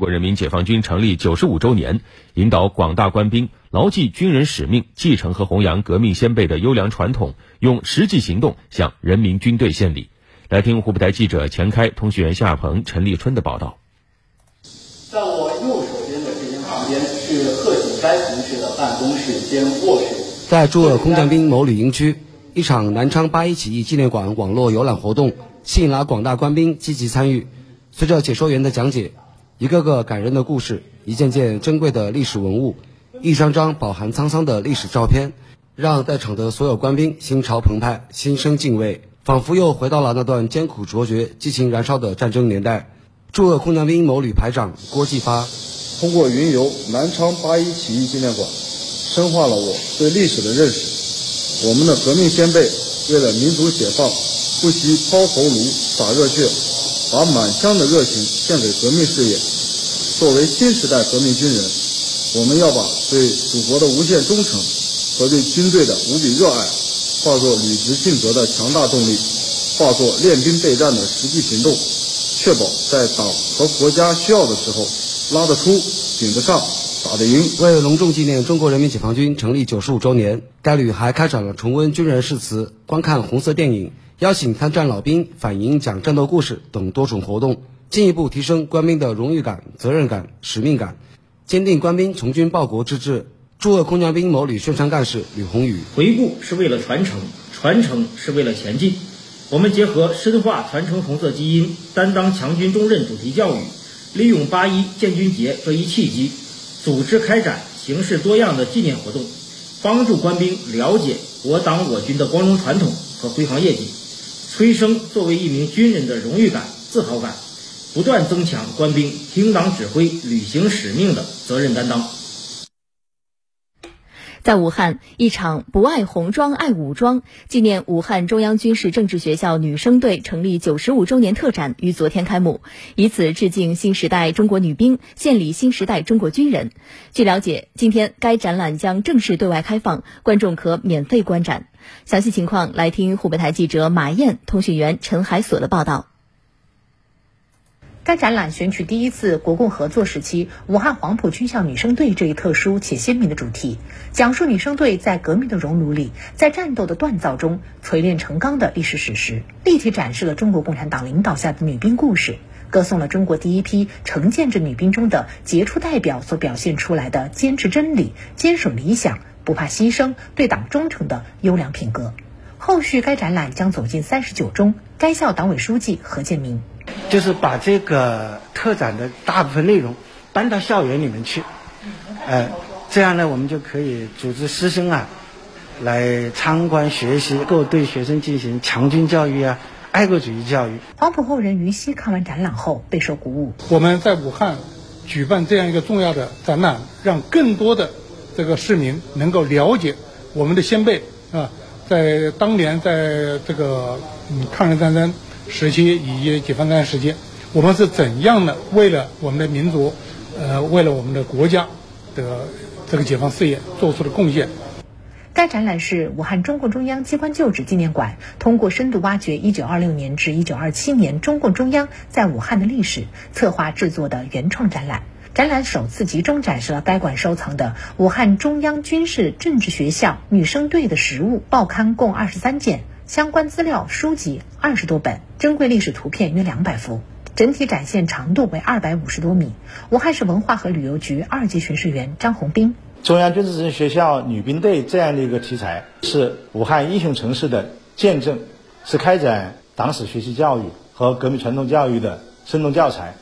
中国人民解放军成立九十五周年，引导广大官兵牢记军人使命，继承和弘扬革命先辈的优良传统，用实际行动向人民军队献礼。来听湖北台记者钱开、通讯员夏鹏、陈立春的报道。在我右手边的这间房间是贺锦斋同志的办公室兼卧室。在驻鄂空降兵某旅营区，一场南昌八一起义纪念馆网络游览活动吸引了广大官兵积极参与。随着解说员的讲解。一个个感人的故事，一件件珍贵的历史文物，一张张饱含沧桑的历史照片，让在场的所有官兵心潮澎湃，心生敬畏，仿佛又回到了那段艰苦卓绝、激情燃烧的战争年代。驻鄂空降兵某旅排长郭继发，通过云游南昌八一起义纪念馆，深化了我对历史的认识。我们的革命先辈为了民族解放，不惜抛头颅、洒热血。把满腔的热情献给革命事业。作为新时代革命军人，我们要把对祖国的无限忠诚和对军队的无比热爱，化作履职尽责的强大动力，化作练兵备战的实际行动，确保在党和国家需要的时候拉得出、顶得上、打得赢。为隆重纪念中国人民解放军成立九十五周年，该旅还开展了重温军人誓词、观看红色电影。邀请参战老兵反映讲战斗故事等多种活动，进一步提升官兵的荣誉感、责任感、使命感，坚定官兵从军报国之志。驻鄂空降兵某旅宣传干事吕宏宇：回顾是为了传承，传承是为了前进。我们结合深化传承红色基因、担当强军重任主题教育，利用八一建军节这一契机，组织开展形式多样的纪念活动，帮助官兵了解我党我军的光荣传统和辉煌业绩。催生作为一名军人的荣誉感、自豪感，不断增强官兵听党指挥、履行使命的责任担当。在武汉，一场“不爱红装爱武装”纪念武汉中央军事政治学校女生队成立九十五周年特展于昨天开幕，以此致敬新时代中国女兵，献礼新时代中国军人。据了解，今天该展览将正式对外开放，观众可免费观展。详细情况，来听湖北台记者马燕、通讯员陈海锁的报道。该展览选取第一次国共合作时期武汉黄埔军校女生队这一特殊且鲜明的主题，讲述女生队在革命的熔炉里，在战斗的锻造中锤炼成钢的历史史实，立体展示了中国共产党领导下的女兵故事，歌颂了中国第一批成建制女兵中的杰出代表所表现出来的坚持真理、坚守理想。不怕牺牲、对党忠诚的优良品格。后续该展览将走进三十九中。该校党委书记何建明，就是把这个特展的大部分内容搬到校园里面去，呃，这样呢，我们就可以组织师生啊来参观学习，够对学生进行强军教育啊、爱国主义教育。黄埔后人于西看完展览后备受鼓舞。我们在武汉举办这样一个重要的展览，让更多的。这个市民能够了解我们的先辈啊，在当年在这个嗯抗日战争时期以及解放战争时期，我们是怎样的为了我们的民族，呃，为了我们的国家的这个解放事业做出的贡献。该展览是武汉中共中央机关旧址纪念馆通过深度挖掘1926年至1927年中共中央在武汉的历史，策划制作的原创展览。展览首次集中展示了该馆收藏的武汉中央军事政治学校女生队的实物报刊共二十三件，相关资料书籍二十多本，珍贵历史图片约两百幅，整体展现长度为二百五十多米。武汉市文化和旅游局二级巡视员张红兵：中央军事政治学校女兵队这样的一个题材，是武汉英雄城市的见证，是开展党史学习教育和革命传统教育的生动教材。